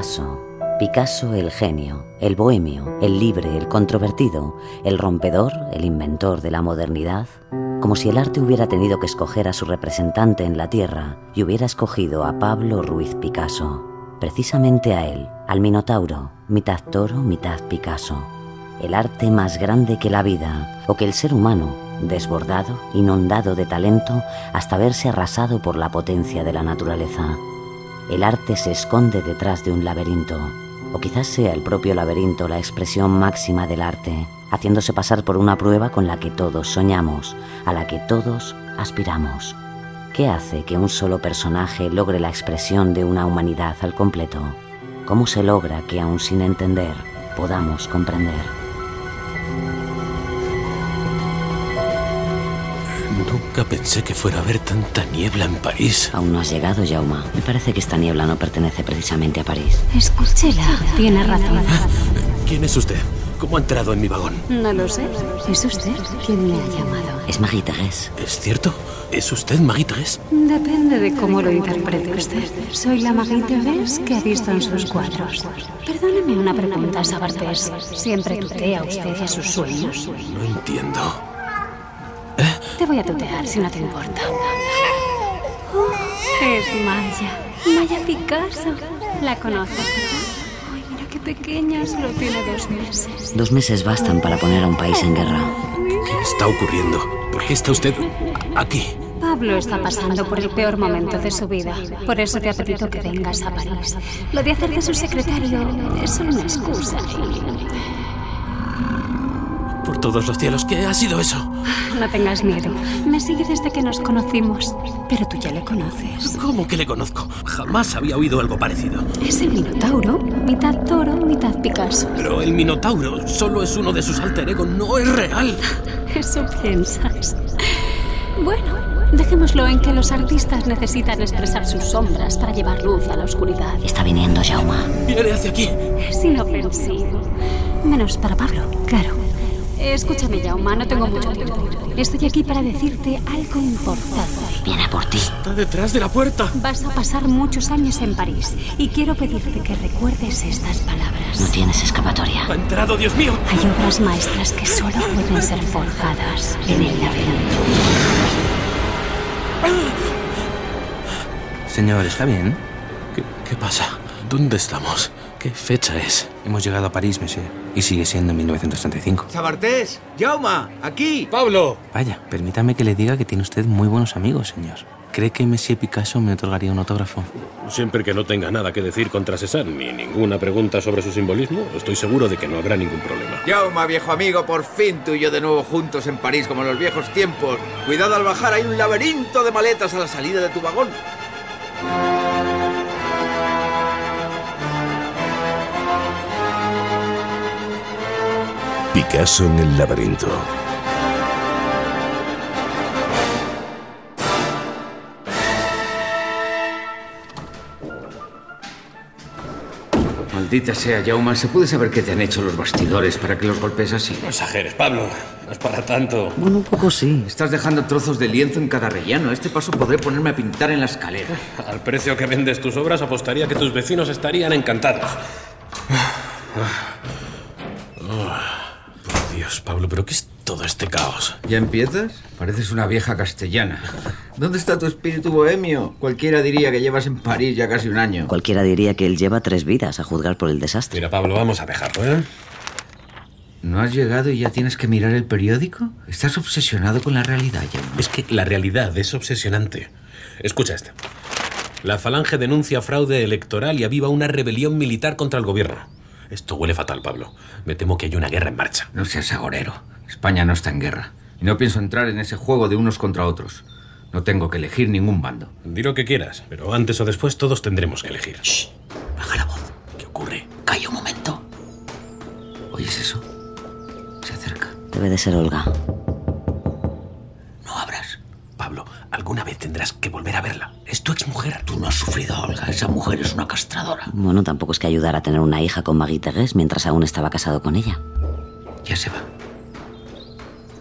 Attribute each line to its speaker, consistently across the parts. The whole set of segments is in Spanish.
Speaker 1: Picasso. Picasso el genio, el bohemio, el libre, el controvertido, el rompedor, el inventor de la modernidad. Como si el arte hubiera tenido que escoger a su representante en la tierra y hubiera escogido a Pablo Ruiz Picasso. Precisamente a él, al Minotauro, mitad toro, mitad Picasso. El arte más grande que la vida, o que el ser humano, desbordado, inundado de talento, hasta verse arrasado por la potencia de la naturaleza. El arte se esconde detrás de un laberinto, o quizás sea el propio laberinto la expresión máxima del arte, haciéndose pasar por una prueba con la que todos soñamos, a la que todos aspiramos. ¿Qué hace que un solo personaje logre la expresión de una humanidad al completo? ¿Cómo se logra que aun sin entender podamos comprender?
Speaker 2: Nunca pensé que fuera a haber tanta niebla en París.
Speaker 1: Aún no has llegado, Jauma. Me parece que esta niebla no pertenece precisamente a París.
Speaker 3: Escúchela, tiene razón.
Speaker 2: ¿Quién es usted? ¿Cómo ha entrado en mi vagón?
Speaker 3: No lo sé. ¿Es usted quien me ha llamado?
Speaker 1: Es Marie Thérèse.
Speaker 2: ¿Es cierto? ¿Es usted Marie Thérèse?
Speaker 3: Depende de cómo lo interprete usted. Soy la Marie Thérèse que ha visto en sus cuadros. Perdóneme una pregunta, Sabartés. ¿Siempre tutea usted a sus sueños?
Speaker 2: No entiendo.
Speaker 3: Te voy a tutear si no te importa. Oh, es Maya. Maya Picasso. ¿La conoces, verdad? Ay, mira qué pequeña. Solo tiene dos meses.
Speaker 1: Dos meses bastan para poner a un país en guerra.
Speaker 2: ¿Qué está ocurriendo? ¿Por qué está usted aquí?
Speaker 3: Pablo está pasando por el peor momento de su vida. Por eso te ha pedido que vengas a París. Lo de hacer de su secretario es solo una excusa.
Speaker 2: Por todos los cielos, ¿qué ha sido eso?
Speaker 3: No tengas miedo. Me sigue desde que nos conocimos. Pero tú ya le conoces.
Speaker 2: ¿Cómo que le conozco? Jamás había oído algo parecido.
Speaker 3: Es el Minotauro. Mitad toro, mitad Picasso.
Speaker 2: Pero el Minotauro solo es uno de sus alter ego, no es real.
Speaker 3: Eso piensas. Bueno, dejémoslo en que los artistas necesitan expresar sus sombras para llevar luz a la oscuridad.
Speaker 1: Está viniendo, Jauma.
Speaker 2: Viene hacia aquí.
Speaker 3: Es inofensivo. Menos para Pablo, claro. Escúchame, Jauma, no tengo mucho tiempo. Estoy aquí para decirte algo importante.
Speaker 1: Viene por ti.
Speaker 2: Está detrás de la puerta.
Speaker 3: Vas a pasar muchos años en París y quiero pedirte que recuerdes estas palabras.
Speaker 1: No tienes escapatoria.
Speaker 2: Ha entrado, Dios mío.
Speaker 3: Hay obras maestras que solo pueden ser forjadas en el laberinto.
Speaker 4: Señor, ¿está bien?
Speaker 2: ¿Qué, qué pasa? ¿Dónde estamos? ¿Qué fecha es?
Speaker 4: Hemos llegado a París, monsieur. Y sigue siendo 1935.
Speaker 5: ¡Sabartés! ¡Jauma! ¡Aquí!
Speaker 2: ¡Pablo!
Speaker 4: Vaya, permítame que le diga que tiene usted muy buenos amigos, señor. ¿Cree que Monsieur Picasso me otorgaría un autógrafo?
Speaker 2: Siempre que no tenga nada que decir contra César ni ninguna pregunta sobre su simbolismo, estoy seguro de que no habrá ningún problema.
Speaker 5: Jauma, viejo amigo, por fin tú y yo de nuevo juntos en París como en los viejos tiempos. Cuidado al bajar, hay un laberinto de maletas a la salida de tu vagón.
Speaker 6: Picasso en el laberinto.
Speaker 5: Maldita sea, Jauma, ¿se puede saber qué te han hecho los bastidores para que los golpes así?
Speaker 2: No exageres, Pablo. No es para tanto.
Speaker 1: Bueno, un poco sí.
Speaker 5: Estás dejando trozos de lienzo en cada rellano. A este paso podré ponerme a pintar en la escalera.
Speaker 2: Al precio que vendes tus obras, apostaría que tus vecinos estarían encantados. Dios, Pablo, ¿pero qué es todo este caos?
Speaker 5: ¿Ya empiezas? Pareces una vieja castellana. ¿Dónde está tu espíritu bohemio? Cualquiera diría que llevas en París ya casi un año.
Speaker 1: Cualquiera diría que él lleva tres vidas a juzgar por el desastre.
Speaker 2: Mira, Pablo, vamos a dejarlo, ¿eh?
Speaker 5: ¿No has llegado y ya tienes que mirar el periódico? Estás obsesionado con la realidad, Jauma.
Speaker 2: Es que la realidad es obsesionante. Escucha este. La falange denuncia fraude electoral y aviva una rebelión militar contra el gobierno. Esto huele fatal, Pablo. Me temo que hay una guerra en marcha.
Speaker 5: No seas agorero. España no está en guerra. Y no pienso entrar en ese juego de unos contra otros. No tengo que elegir ningún bando.
Speaker 2: Di lo que quieras, pero antes o después todos tendremos que elegir.
Speaker 5: Shh. Baja la voz. ¿Qué ocurre? Calla un momento. ¿Oyes eso? Se acerca.
Speaker 1: Debe de ser Olga.
Speaker 2: Alguna vez tendrás que volver a verla. Es tu exmujer.
Speaker 5: Tú no has sufrido Olga. Esa mujer es una castradora.
Speaker 1: Bueno, tampoco es que ayudara a tener una hija con Maggie Tegues mientras aún estaba casado con ella.
Speaker 5: Ya se va.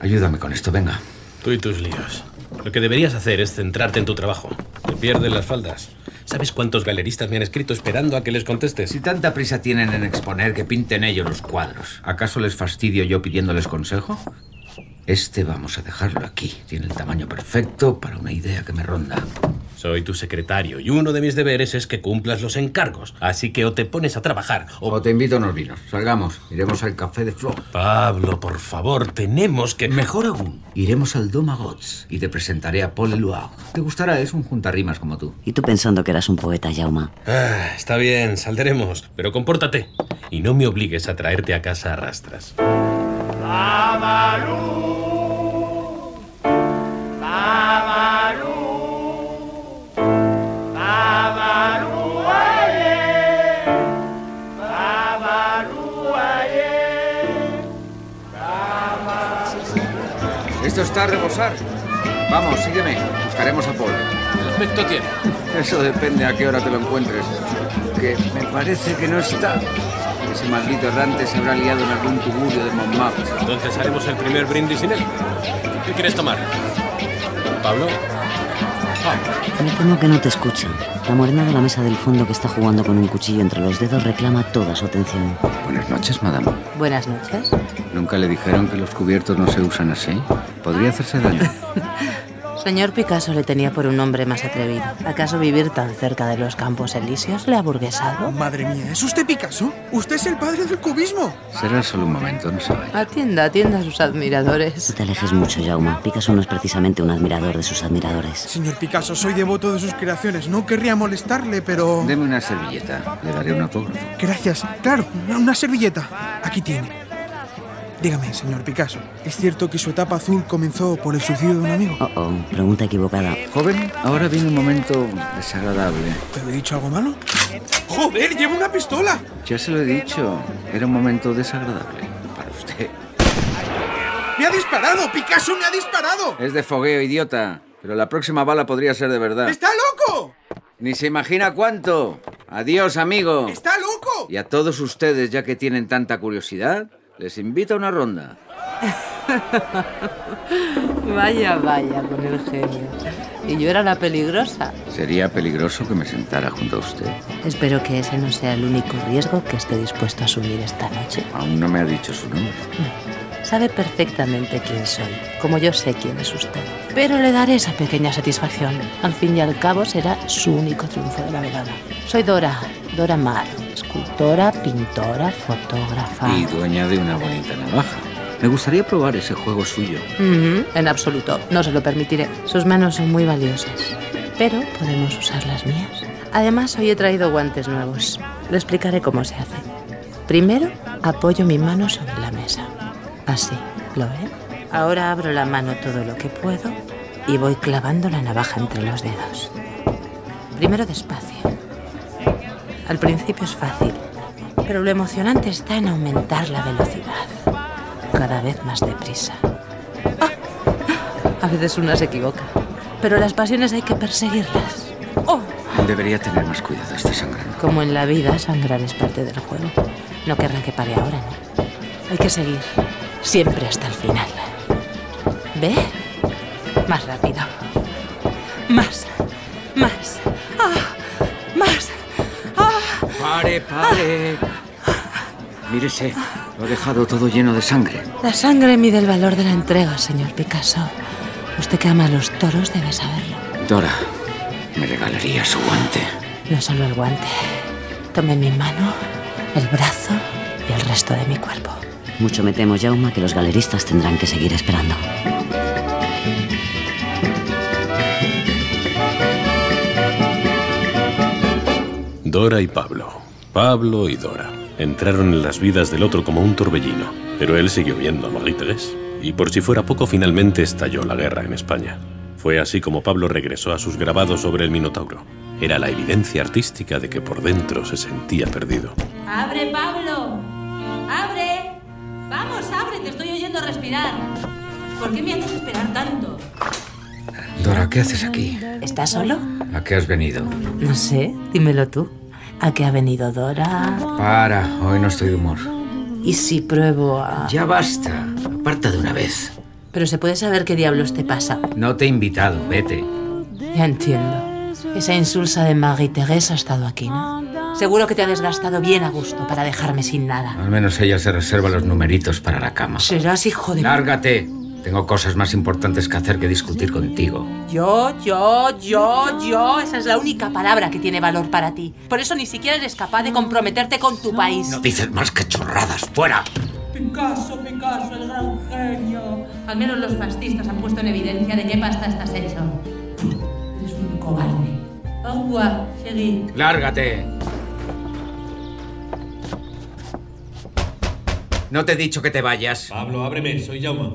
Speaker 5: Ayúdame con esto, venga.
Speaker 2: Tú y tus líos. Lo que deberías hacer es centrarte en tu trabajo. Te pierden las faldas. ¿Sabes cuántos galeristas me han escrito esperando a que les contestes?
Speaker 5: Si tanta prisa tienen en exponer, que pinten ellos los cuadros. ¿Acaso les fastidio yo pidiéndoles consejo? Este vamos a dejarlo aquí. Tiene el tamaño perfecto para una idea que me ronda.
Speaker 2: Soy tu secretario y uno de mis deberes es que cumplas los encargos. Así que o te pones a trabajar o...
Speaker 5: O te invito a unos vinos. Salgamos. Iremos al café de Flo.
Speaker 2: Pablo, por favor, tenemos que...
Speaker 5: Mejor aún, iremos al Domagots y te presentaré a Paul Eluard. Te gustará, es un juntarrimas como tú.
Speaker 1: Y tú pensando que eras un poeta, Jauma.
Speaker 2: Ah, está bien, saldremos, pero compórtate. Y no me obligues a traerte a casa a rastras.
Speaker 5: Esto está a rebosar. Vamos, sígueme. Buscaremos a Paul.
Speaker 2: ¿Qué aspecto tiene?
Speaker 5: Eso depende a qué hora te lo encuentres. Que me parece que no está. Ese maldito errante se habrá liado en algún tugurio de Montmartre.
Speaker 2: Entonces haremos el primer brindis sin él. ¿Qué quieres tomar? Pablo.
Speaker 1: Me temo que no te escucha. La morena de la mesa del fondo que está jugando con un cuchillo entre los dedos reclama toda su atención.
Speaker 5: Buenas noches, madame.
Speaker 7: Buenas noches.
Speaker 5: ¿Nunca le dijeron que los cubiertos no se usan así? Podría hacerse daño.
Speaker 7: Señor Picasso le tenía por un hombre más atrevido. ¿Acaso vivir tan cerca de los campos elíseos le ha burguesado?
Speaker 8: Madre mía, ¿es usted Picasso? Usted es el padre del cubismo.
Speaker 5: Será solo un momento, no se vaya.
Speaker 7: Atienda, atienda a sus
Speaker 1: No
Speaker 7: admiradores.
Speaker 1: te alejes mucho, Jauma. Picasso no es precisamente un admirador de sus admiradores.
Speaker 8: Señor Picasso, soy devoto de sus creaciones. No querría molestarle, pero...
Speaker 5: Deme una servilleta. Le daré un autógrafo.
Speaker 8: Gracias. Claro, una servilleta. Aquí tiene. Dígame, señor Picasso, ¿es cierto que su etapa azul comenzó por el suicidio de un amigo?
Speaker 1: Oh, oh, pregunta equivocada.
Speaker 5: Joven, ahora viene un momento desagradable.
Speaker 8: ¿Pero he dicho algo malo? ¡Joder, lleva una pistola!
Speaker 5: Ya se lo he dicho. Era un momento desagradable para usted.
Speaker 8: ¡Me ha disparado! ¡Picasso me ha disparado!
Speaker 5: Es de fogueo, idiota. Pero la próxima bala podría ser de verdad.
Speaker 8: ¡Está loco!
Speaker 5: Ni se imagina cuánto. Adiós, amigo.
Speaker 8: ¡Está loco!
Speaker 5: Y a todos ustedes, ya que tienen tanta curiosidad, les invito a una ronda.
Speaker 7: Vaya, vaya, con el genio. Y yo era la peligrosa.
Speaker 5: Sería peligroso que me sentara junto a usted.
Speaker 7: Espero que ese no sea el único riesgo que esté dispuesto a asumir esta noche.
Speaker 5: Aún no me ha dicho su nombre.
Speaker 7: Sabe perfectamente quién soy, como yo sé quién es usted. Pero le daré esa pequeña satisfacción. Al fin y al cabo será su único triunfo de la velada. Soy Dora, Dora Mar, escultora, pintora, fotógrafa.
Speaker 5: Y dueña de una bonita navaja. Me gustaría probar ese juego suyo.
Speaker 7: En absoluto, no se lo permitiré. Sus manos son muy valiosas, pero podemos usar las mías. Además, hoy he traído guantes nuevos. Le explicaré cómo se hace. Primero, apoyo mi mano sobre la mesa. Así, ¿lo ve? Ahora abro la mano todo lo que puedo y voy clavando la navaja entre los dedos. Primero despacio. Al principio es fácil, pero lo emocionante está en aumentar la velocidad. Cada vez más deprisa. A veces una se equivoca, pero las pasiones hay que perseguirlas. ¡Oh!
Speaker 5: Debería tener más cuidado, está sangrando.
Speaker 7: Como en la vida, sangrar es parte del juego. No querrá que pare ahora, ¿no? Hay que seguir, siempre hasta el final. ¿Ve? Más rápido. Más. Más. ¡Ah! Más. ¡Ah!
Speaker 5: Pare, pare. Mírese, lo ha dejado todo lleno de sangre.
Speaker 7: La sangre mide el valor de la entrega, señor Picasso. Usted que ama a los toros debe saberlo.
Speaker 5: Dora, me regalaría su guante.
Speaker 7: No solo el guante. Tome mi mano, el brazo y el resto de mi cuerpo.
Speaker 1: Mucho me temo, Jauma, que los galeristas tendrán que seguir esperando.
Speaker 2: Dora y Pablo. Pablo y Dora. Entraron en las vidas del otro como un torbellino, pero él siguió viendo a Marie Thérèse. Y por si fuera poco, finalmente estalló la guerra en España. Fue así como Pablo regresó a sus grabados sobre el Minotauro. Era la evidencia artística de que por dentro se sentía perdido.
Speaker 9: ¡Abre, Pablo! ¡Abre! Vamos, abre, te estoy oyendo respirar. ¿Por qué me haces esperar tanto?
Speaker 5: Dora, ¿qué haces aquí?
Speaker 7: ¿Estás solo?
Speaker 5: ¿A qué has venido?
Speaker 7: No sé, dímelo tú. ¿A qué ha venido Dora?
Speaker 5: Para, hoy no estoy de humor.
Speaker 7: ¿Y si pruebo a...?
Speaker 5: Ya basta. Aparta de una vez.
Speaker 7: Pero se puede saber qué diablos te pasa.
Speaker 5: No te he invitado, vete.
Speaker 7: Ya entiendo. Esa insulsa de Marie-Thérèse ha estado aquí, ¿no? Seguro que te ha desgastado bien a gusto para dejarme sin nada.
Speaker 5: Al menos ella se reserva los numeritos para la cama.
Speaker 7: Serás hijo de...
Speaker 5: Lárgate. Tengo cosas más importantes que hacer que discutir contigo.
Speaker 7: Yo, yo, yo, yo. Esa es la única palabra que tiene valor para ti. Por eso ni siquiera eres capaz de comprometerte con tu país.
Speaker 5: No dices más que chorradas. ¡Fuera!
Speaker 9: Picasso, Picasso, el gran genio. Al menos los fascistas han puesto en evidencia de qué pasta estás hecho. Eres un cobarde. Agua, seguid.
Speaker 5: ¡Lárgate! No te he dicho que te vayas.
Speaker 2: Pablo, ábreme, soy Jauma.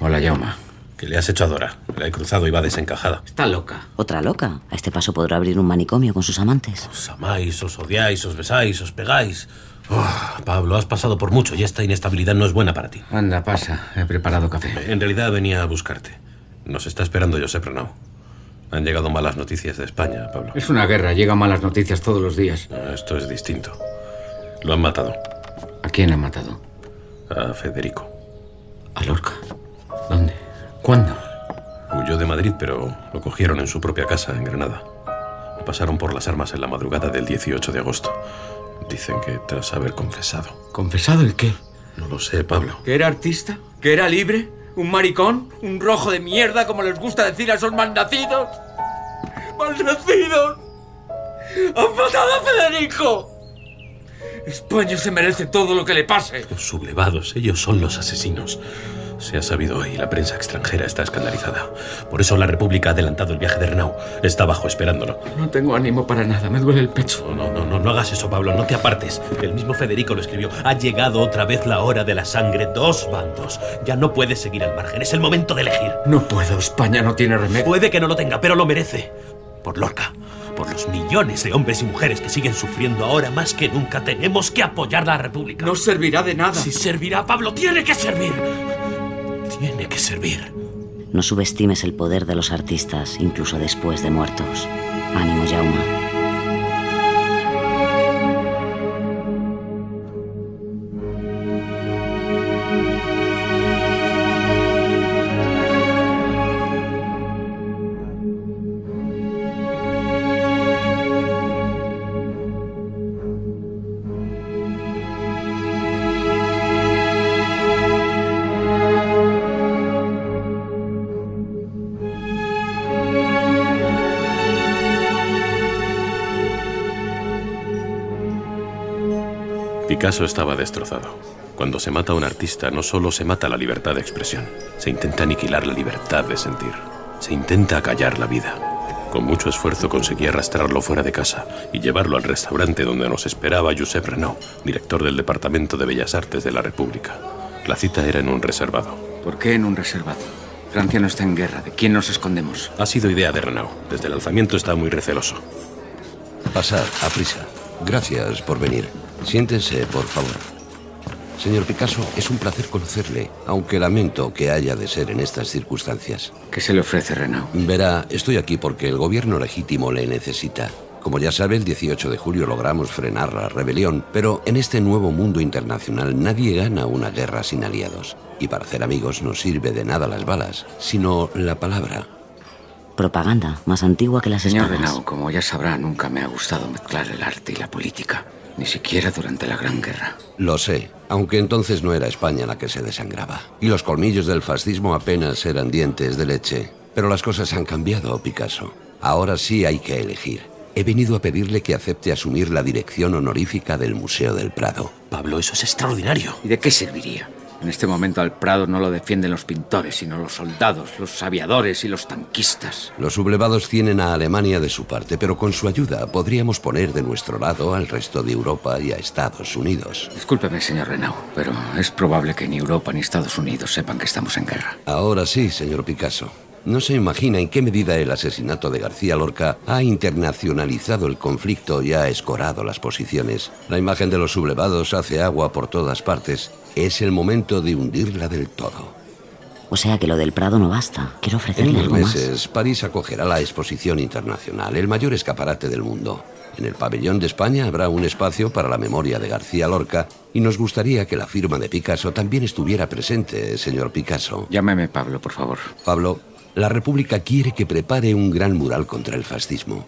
Speaker 5: Hola, Yauma.
Speaker 2: ¿Qué le has hecho a Dora? La he cruzado y va desencajada.
Speaker 5: Está loca.
Speaker 1: Otra loca. A este paso podrá abrir un manicomio con sus amantes.
Speaker 2: Os amáis, os odiáis, os besáis, os pegáis. Uf, Pablo, has pasado por mucho y esta inestabilidad no es buena para ti.
Speaker 5: Anda, pasa. He preparado café.
Speaker 2: En realidad venía a buscarte. Nos está esperando Josep Renaud. Han llegado malas noticias de España, Pablo.
Speaker 5: Es una guerra. Llegan malas noticias todos los días.
Speaker 2: No, Esto es distinto. Lo han matado.
Speaker 5: ¿A quién han matado?
Speaker 2: A Federico.
Speaker 5: A Lorca. ¿Dónde? ¿Cuándo?
Speaker 2: Huyó de Madrid, pero lo cogieron en su propia casa, en Granada. Lo pasaron por las armas en la madrugada del 18 de agosto. Dicen que tras haber confesado.
Speaker 5: ¿Confesado el qué?
Speaker 2: No lo sé, Pablo.
Speaker 5: ¿Que era artista? ¿Que era libre? ¿Un maricón? ¿Un rojo de mierda, como les gusta decir a esos malnacidos? ¡Malnacidos! ¡Han matado a Federico! España se merece todo lo que le pase.
Speaker 2: Los sublevados, ellos son los asesinos. Se ha sabido hoy, la prensa extranjera está escandalizada. Por eso la República ha adelantado el viaje de Renaud. Está abajo esperándolo.
Speaker 5: No tengo ánimo para nada, me duele el pecho.
Speaker 2: No, no, no, no hagas eso, Pablo, no te apartes. El mismo Federico lo escribió. Ha llegado otra vez la hora de la sangre. Dos bandos. Ya no puedes seguir al margen. Es el momento de elegir.
Speaker 5: No puedo, España no tiene remedio.
Speaker 2: Puede que no lo tenga, pero lo merece. Por Lorca. Por los millones de hombres y mujeres que siguen sufriendo ahora más que nunca, tenemos que apoyar la República.
Speaker 5: No servirá de nada.
Speaker 2: Si servirá, Pablo, tiene que servir. Tiene que servir.
Speaker 1: No subestimes el poder de los artistas, incluso después de muertos. Ánimo, Jauma.
Speaker 2: Picasso estaba destrozado. Cuando se mata a un artista, no solo se mata la libertad de expresión, se intenta aniquilar la libertad de sentir. Se intenta callar la vida. Con mucho esfuerzo conseguí arrastrarlo fuera de casa y llevarlo al restaurante donde nos esperaba Josep Renaud, director del Departamento de Bellas Artes de la República. La cita era en un reservado.
Speaker 5: ¿Por qué en un reservado? Francia no está en guerra. ¿De quién nos escondemos?
Speaker 2: Ha sido idea de Renaud. Desde el alzamiento está muy receloso.
Speaker 10: Pasad, a prisa. Gracias por venir. Siéntense, por favor. Señor Picasso, es un placer conocerle, aunque lamento que haya de ser en estas circunstancias.
Speaker 5: ¿Qué se le ofrece, Renaud?
Speaker 10: Verá, estoy aquí porque el gobierno legítimo le necesita. Como ya sabe, el 18 de julio logramos frenar la rebelión, pero en este nuevo mundo internacional nadie gana una guerra sin aliados. Y para hacer amigos no sirve de nada las balas, sino la palabra.
Speaker 1: Propaganda, más antigua que las
Speaker 5: Señor
Speaker 1: espadas.
Speaker 5: Renaud, como ya sabrá, nunca me ha gustado mezclar el arte y la política. Ni siquiera durante la Gran Guerra.
Speaker 10: Lo sé, aunque entonces no era España la que se desangraba. Y los colmillos del fascismo apenas eran dientes de leche. Pero las cosas han cambiado, Picasso. Ahora sí hay que elegir. He venido a pedirle que acepte asumir la dirección honorífica del Museo del Prado.
Speaker 2: Pablo, eso es extraordinario.
Speaker 5: ¿Y de qué serviría? En este momento al Prado no lo defienden los pintores, sino los soldados, los aviadores y los tanquistas.
Speaker 10: Los sublevados tienen a Alemania de su parte, pero con su ayuda podríamos poner de nuestro lado al resto de Europa y a Estados Unidos.
Speaker 5: Discúlpeme, señor Renaud, pero es probable que ni Europa ni Estados Unidos sepan que estamos en guerra.
Speaker 10: Ahora sí, señor Picasso. No se imagina en qué medida el asesinato de García Lorca ha internacionalizado el conflicto y ha escorado las posiciones. La imagen de los sublevados hace agua por todas partes. Es el momento de hundirla del todo.
Speaker 1: O sea que lo del Prado no basta. Quiero
Speaker 10: En
Speaker 1: ofrecerle
Speaker 10: unos
Speaker 1: algo más.
Speaker 10: meses, París acogerá la exposición internacional, el mayor escaparate del mundo. En el pabellón de España habrá un espacio para la memoria de García Lorca y nos gustaría que la firma de Picasso también estuviera presente, señor Picasso.
Speaker 5: Llámeme Pablo, por favor.
Speaker 10: Pablo, la República quiere que prepare un gran mural contra el fascismo.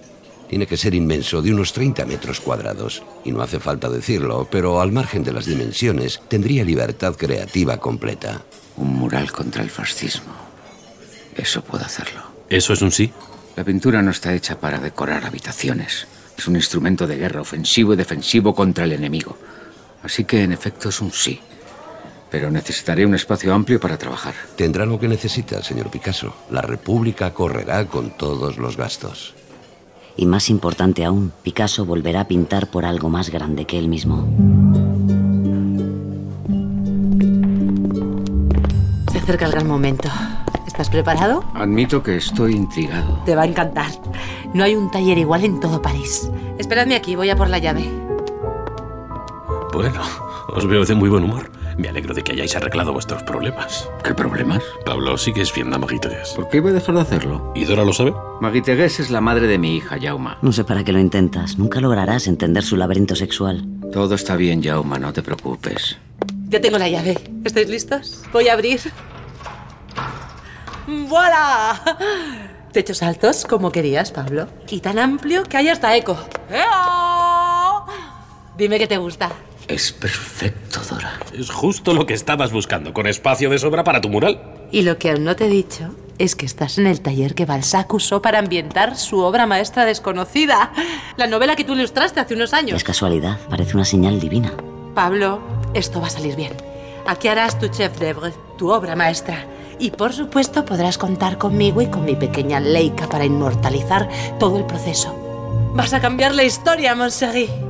Speaker 10: Tiene que ser inmenso, de unos 30 metros cuadrados. Y no hace falta decirlo, pero al margen de las dimensiones, tendría libertad creativa completa.
Speaker 5: Un mural contra el fascismo. Eso puedo hacerlo.
Speaker 2: ¿Eso es un sí?
Speaker 5: La pintura no está hecha para decorar habitaciones. Es un instrumento de guerra ofensivo y defensivo contra el enemigo. Así que en efecto es un sí. Pero necesitaré un espacio amplio para trabajar.
Speaker 10: Tendrá lo que necesita, señor Picasso. La República correrá con todos los gastos.
Speaker 1: Y más importante aún, Picasso volverá a pintar por algo más grande que él mismo.
Speaker 7: Se acerca el gran momento. ¿Estás preparado?
Speaker 5: Admito que estoy intrigado.
Speaker 7: Te va a encantar. No hay un taller igual en todo París. Esperadme aquí, voy a por la llave.
Speaker 2: Bueno, os veo de muy buen humor. Me alegro de que hayáis arreglado vuestros problemas.
Speaker 5: ¿Qué problemas?
Speaker 2: Pablo, sigues viendo a Maguitegues.
Speaker 5: ¿Por qué iba a dejar de hacerlo?
Speaker 2: ¿Y Dora lo sabe?
Speaker 5: Maguitegues es la madre de mi hija, Jauma.
Speaker 1: No sé para qué lo intentas. Nunca lograrás entender su laberinto sexual.
Speaker 5: Todo está bien, Jauma, no te preocupes.
Speaker 7: Ya tengo la llave. ¿Estáis listos? Voy a abrir. ¡Voilà! Techos altos, como querías, Pablo. Y tan amplio que hay hasta eco. ¡Eo! Dime que te gusta.
Speaker 5: Es perfecto, Dora.
Speaker 2: Es justo lo que estabas buscando, con espacio de sobra para tu mural.
Speaker 7: Y lo que aún no te he dicho es que estás en el taller que Balzac usó para ambientar su obra maestra desconocida. La novela que tú ilustraste hace unos años.
Speaker 1: Es casualidad, parece una señal divina.
Speaker 7: Pablo, esto va a salir bien. Aquí harás tu chef d'œuvre, tu obra maestra. Y por supuesto podrás contar conmigo y con mi pequeña Leica para inmortalizar todo el proceso. Vas a cambiar la historia, Monserrat.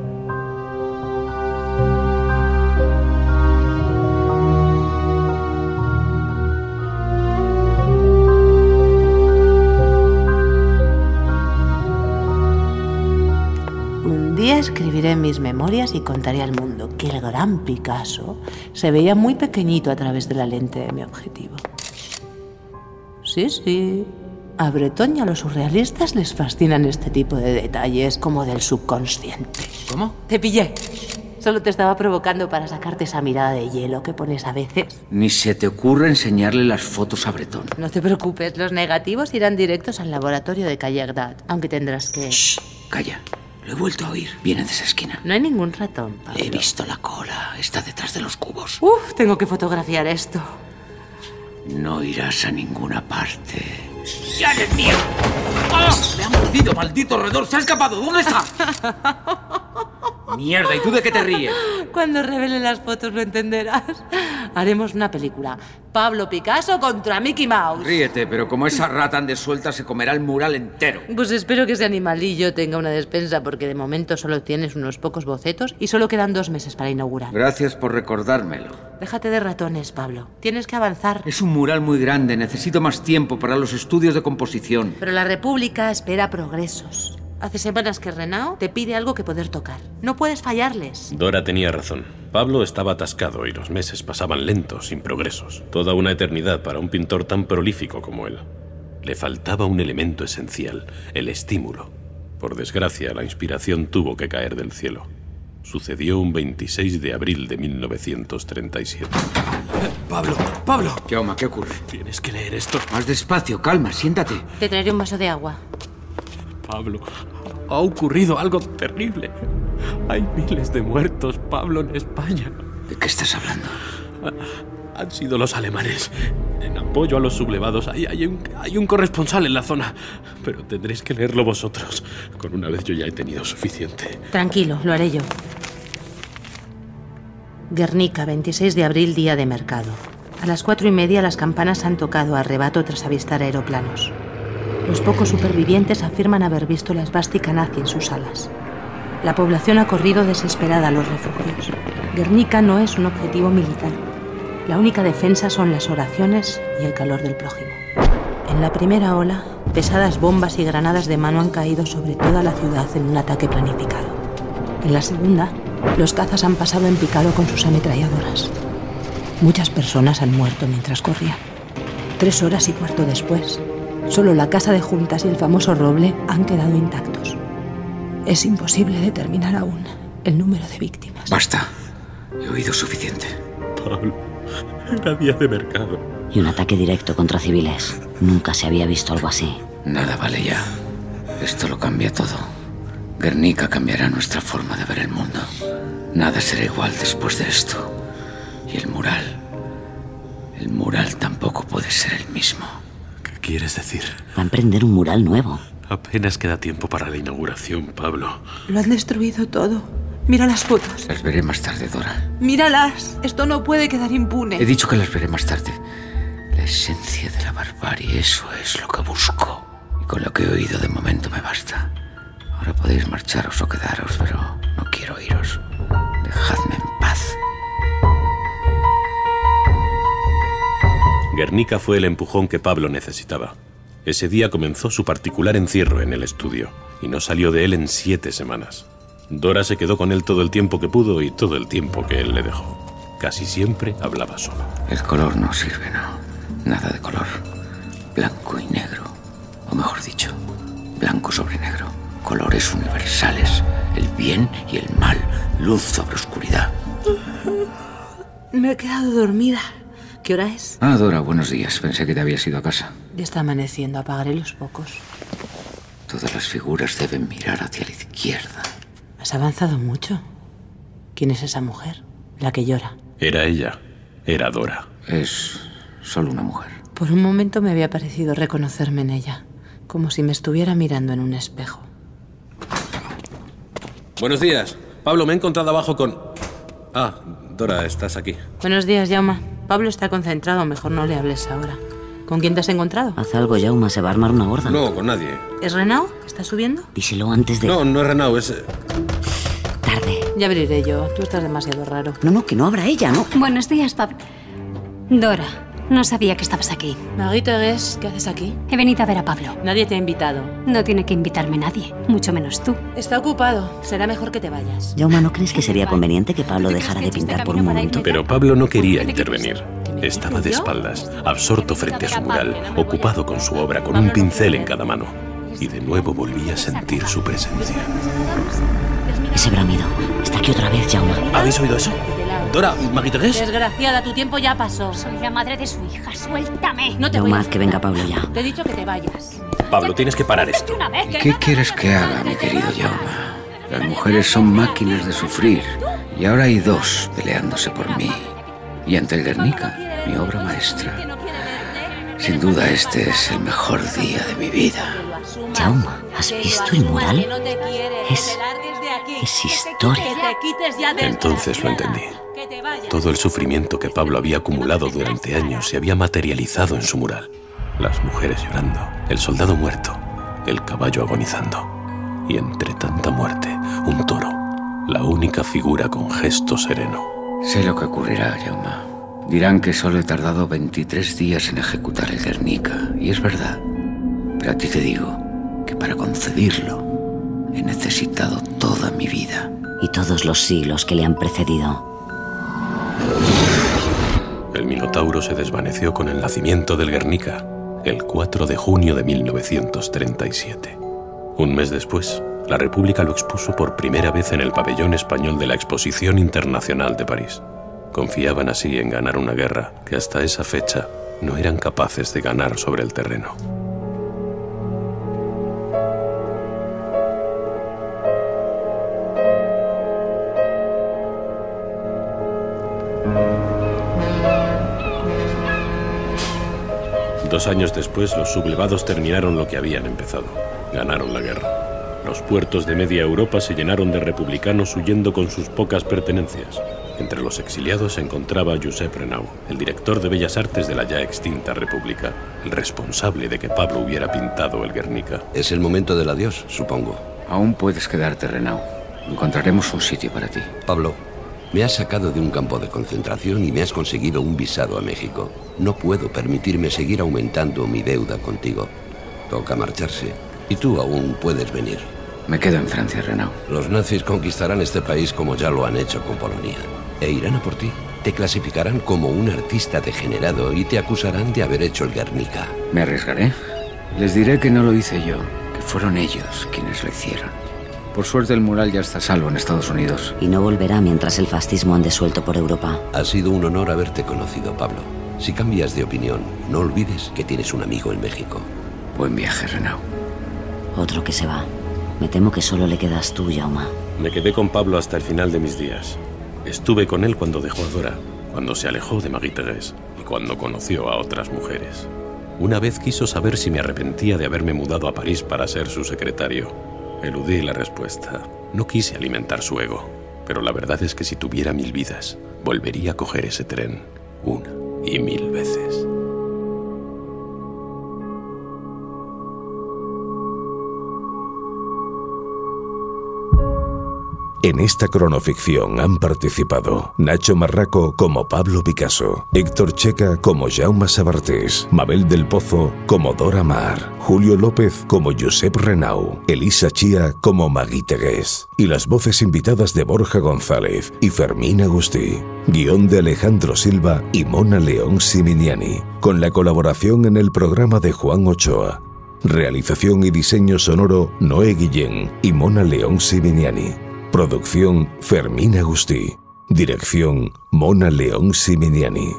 Speaker 7: Día escribiré mis memorias y contaré al mundo que el gran Picasso se veía muy pequeñito a través de la lente de mi objetivo. Sí, sí. A Breton y a los surrealistas les fascinan este tipo de detalles como del subconsciente.
Speaker 5: ¿Cómo?
Speaker 7: Te pillé. Solo te estaba provocando para sacarte esa mirada de hielo que pones a veces.
Speaker 5: Ni se te ocurra enseñarle las fotos a Bretón.
Speaker 7: No te preocupes, los negativos irán directos al laboratorio de Callagdad, aunque tendrás que...
Speaker 5: Calla. Lo he vuelto a oír. Viene de esa esquina.
Speaker 7: No hay ningún ratón, Pablo.
Speaker 5: He visto la cola. Está detrás de los cubos.
Speaker 7: Uf, tengo que fotografiar esto.
Speaker 5: No irás a ninguna parte. ¡Ya eres mío! ¡Ah! ¡Me ha mordido, maldito roedor! ¡Se ha escapado! ¿Dónde está? Mierda, ¿y tú de qué te ríes?
Speaker 7: Cuando revele las fotos lo entenderás. Haremos una película. Pablo Picasso contra Mickey Mouse.
Speaker 5: Ríete, pero como esa rata ande suelta se comerá el mural entero.
Speaker 7: Pues espero que ese animalillo tenga una despensa porque de momento solo tienes unos pocos bocetos y solo quedan dos meses para inaugurar.
Speaker 5: Gracias por recordármelo.
Speaker 7: Déjate de ratones, Pablo. Tienes que avanzar.
Speaker 5: Es un mural muy grande, necesito más tiempo para los estudios de composición.
Speaker 7: Pero la República espera progresos. Hace semanas que Renaud te pide algo que poder tocar. No puedes fallarles.
Speaker 2: Dora tenía razón. Pablo estaba atascado y los meses pasaban lentos, sin progresos. Toda una eternidad para un pintor tan prolífico como él. Le faltaba un elemento esencial, el estímulo. Por desgracia, la inspiración tuvo que caer del cielo. Sucedió un 26 de abril de 1937.
Speaker 8: Pablo, Pablo.
Speaker 5: Jauma, ¿qué ocurre?
Speaker 2: Tienes que leer esto.
Speaker 5: Más despacio, calma, siéntate.
Speaker 7: Te traeré un vaso de agua.
Speaker 2: Pablo, ha ocurrido algo terrible. Hay miles de muertos, Pablo, en España.
Speaker 5: ¿De qué estás hablando?
Speaker 2: Han sido los alemanes. En apoyo a los sublevados hay, hay, un, hay un corresponsal en la zona. Pero tendréis que leerlo vosotros. Con una vez yo ya he tenido suficiente.
Speaker 7: Tranquilo, lo haré yo. Guernica, 26 de abril, día de mercado. A las cuatro y media las campanas han tocado a arrebato tras avistar aeroplanos. Los pocos supervivientes afirman haber visto la esvástica nazi en sus alas. La población ha corrido desesperada a los refugios. Guernica no es un objetivo militar. La única defensa son las oraciones y el calor del prójimo. En la primera ola, pesadas bombas y granadas de mano han caído sobre toda la ciudad en un ataque planificado. En la segunda, los cazas han pasado en picado con sus ametralladoras. Muchas personas han muerto mientras corrían. Tres horas y cuarto después, solo la casa de juntas y el famoso roble han quedado intactos. Es imposible determinar aún el número de víctimas.
Speaker 5: Basta. He oído suficiente.
Speaker 2: Pablo, era día de mercado.
Speaker 1: Y un ataque directo contra civiles. Nunca se había visto algo así.
Speaker 5: Nada vale ya. Esto lo cambia todo. Guernica cambiará nuestra forma de ver el mundo. Nada será igual después de esto. Y el mural. El mural tampoco puede ser el mismo.
Speaker 2: ¿Qué quieres decir?
Speaker 1: Va a emprender un mural nuevo.
Speaker 2: Apenas queda tiempo para la inauguración, Pablo.
Speaker 7: Lo han destruido todo. Mira las fotos.
Speaker 5: Las veré más tarde, Dora.
Speaker 7: Míralas. Esto no puede quedar impune.
Speaker 5: He dicho que las veré más tarde. La esencia de la barbarie, eso es lo que busco. Y con lo que he oído de momento me basta. Ahora podéis marcharos o quedaros, pero no quiero iros. Dejadme en paz.
Speaker 2: Guernica fue el empujón que Pablo necesitaba. Ese día comenzó su particular encierro en el estudio y no salió de él en siete semanas. Dora se quedó con él todo el tiempo que pudo y todo el tiempo que él le dejó. Casi siempre hablaba solo.
Speaker 5: El color no sirve, no. Nada de color. Blanco y negro. O mejor dicho, blanco sobre negro. Colores universales. El bien y el mal. Luz sobre oscuridad.
Speaker 7: Me he quedado dormida. ¿Qué hora es?
Speaker 5: Ah, Dora, buenos días. Pensé que te habías ido a casa.
Speaker 7: Ya está amaneciendo. Apagaré los pocos.
Speaker 5: Todas las figuras deben mirar hacia la izquierda.
Speaker 7: Has avanzado mucho. ¿Quién es esa mujer? La que llora.
Speaker 2: Era ella. Era Dora.
Speaker 5: Es solo una mujer.
Speaker 7: Por un momento me había parecido reconocerme en ella, como si me estuviera mirando en un espejo.
Speaker 2: Buenos días. Pablo, me he encontrado abajo con... Ah, Dora, estás aquí.
Speaker 7: Buenos días, Jauma. Pablo está concentrado, mejor no le hables ahora. ¿Con quién te has encontrado?
Speaker 1: Haz algo, Jauma, se va a armar una gorda.
Speaker 2: No, con nadie.
Speaker 7: ¿Es Renao? ¿Está subiendo?
Speaker 1: Díselo antes de...
Speaker 2: No, no es Renau, es... eh,
Speaker 1: Tarde.
Speaker 7: Ya abriré yo. Tú estás demasiado raro.
Speaker 1: No, no, que no abra ella, ¿no?
Speaker 3: Buenos días, Pablo. Dora, no sabía que estabas aquí.
Speaker 7: Gues, ¿qué haces aquí?
Speaker 3: He venido a ver a Pablo.
Speaker 7: Nadie te ha invitado.
Speaker 3: No tiene que invitarme nadie, mucho menos tú.
Speaker 7: Está ocupado. Será mejor que te vayas.
Speaker 1: Jauma, ¿no crees que sería conveniente que Pablo dejara de pintar por un momento?
Speaker 2: Pero Pablo no quería intervenir. Estaba de espaldas, absorto frente a su mural, ocupado con su obra, con un pincel en cada mano. Y de nuevo volví a sentir su presencia.
Speaker 1: Ese bramido. Está aquí otra vez, Jauma.
Speaker 2: ¿Habéis oído eso? Dora, Maguitegués.
Speaker 7: Desgraciada, tu tiempo ya pasó.
Speaker 3: Soy la madre de su hija, suéltame.
Speaker 7: No te voy a
Speaker 1: haz que venga Pablo ya.
Speaker 7: Te he dicho que te vayas.
Speaker 2: Pablo, tienes que parar esto.
Speaker 5: ¿Qué
Speaker 3: no-
Speaker 5: quieres que haga, mi querido Jauma? Las mujeres son máquinas de sufrir. Y ahora hay dos peleándose por mí. Y ante el Guernica, mi obra maestra. Sin duda este es el mejor día de mi vida.
Speaker 1: Jauma, ¿has visto el mural? Es... es historia.
Speaker 2: Entonces lo entendí. Todo el sufrimiento que Pablo había acumulado durante años se había materializado en su mural. Las mujeres llorando, el soldado muerto, el caballo agonizando. Y entre tanta muerte, un toro, la única figura con gesto sereno.
Speaker 5: Sé lo que ocurrirá, Jauma. Dirán que solo he tardado 23 días en ejecutar el Guernica. Y es verdad. Pero a ti te digo que para concebirlo he necesitado toda mi vida.
Speaker 1: Y todos los siglos que le han precedido.
Speaker 2: El Minotauro se desvaneció con el nacimiento del Guernica, el 4 de junio de 1937. Un mes después, la República lo expuso por primera vez en el pabellón español de la Exposición Internacional de París. Confiaban así en ganar una guerra que hasta esa fecha no eran capaces de ganar sobre el terreno. Dos años después, los sublevados terminaron lo que habían empezado. Ganaron la guerra. Los puertos de media Europa se llenaron de republicanos huyendo con sus pocas pertenencias. Entre los exiliados se encontraba Josep Renau, el director de Bellas Artes de la ya extinta República, el responsable de que Pablo hubiera pintado el Guernica.
Speaker 10: Es el momento del adiós, supongo.
Speaker 5: Aún puedes quedarte, Renau. Encontraremos un sitio para ti.
Speaker 10: Pablo, me has sacado de un campo de concentración y me has conseguido un visado a México. No puedo permitirme seguir aumentando mi deuda contigo. Toca marcharse. Y tú aún puedes venir.
Speaker 5: Me quedo en Francia, Renau.
Speaker 10: Los nazis conquistarán este país como ya lo han hecho con Polonia. E irán a por ti. Te clasificarán como un artista degenerado y te acusarán de haber hecho el Guernica.
Speaker 5: Me arriesgaré. Les diré que no lo hice yo, que fueron ellos quienes lo hicieron. Por suerte el mural ya está salvo en Estados Unidos.
Speaker 1: Y no volverá mientras el fascismo ande suelto por Europa.
Speaker 10: Ha sido un honor haberte conocido, Pablo. Si cambias de opinión, no olvides que tienes un amigo en México.
Speaker 5: Buen viaje, Renau.
Speaker 1: Otro que se va. Me temo que solo le quedas tú, Jauma.
Speaker 2: Me quedé con Pablo hasta el final de mis días. Estuve con él cuando dejó a Dora, cuando se alejó de Marie Thérèse y cuando conoció a otras mujeres. Una vez quiso saber si me arrepentía de haberme mudado a París para ser su secretario. Eludí la respuesta. No quise alimentar su ego, pero la verdad es que si tuviera mil vidas, volvería a coger ese tren una y mil veces.
Speaker 6: En esta cronoficción han participado Nacho Marraco como Pablo Picasso, Héctor Checa como Jaume Sabartés, Mabel del Pozo como Dora Mar, Julio López como Josep Renau, Elisa Chía como Magui Tegués y las voces invitadas de Borja González y Fermín Agustí. Guión de Alejandro Silva y Mona León Siminiani, con la colaboración en el programa de Juan Ochoa. Realización y diseño sonoro Noé Guillén y Mona León Siminiani. Producción Fermín Agustí. Dirección Mona León Siminiani.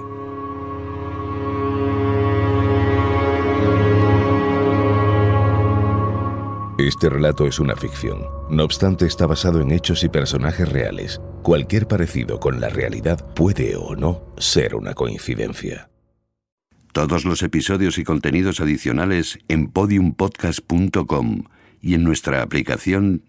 Speaker 6: Este relato es una ficción. No obstante, está basado en hechos y personajes reales. Cualquier parecido con la realidad puede o no ser una coincidencia.
Speaker 10: Todos los episodios y contenidos adicionales en podiumpodcast.com y en nuestra aplicación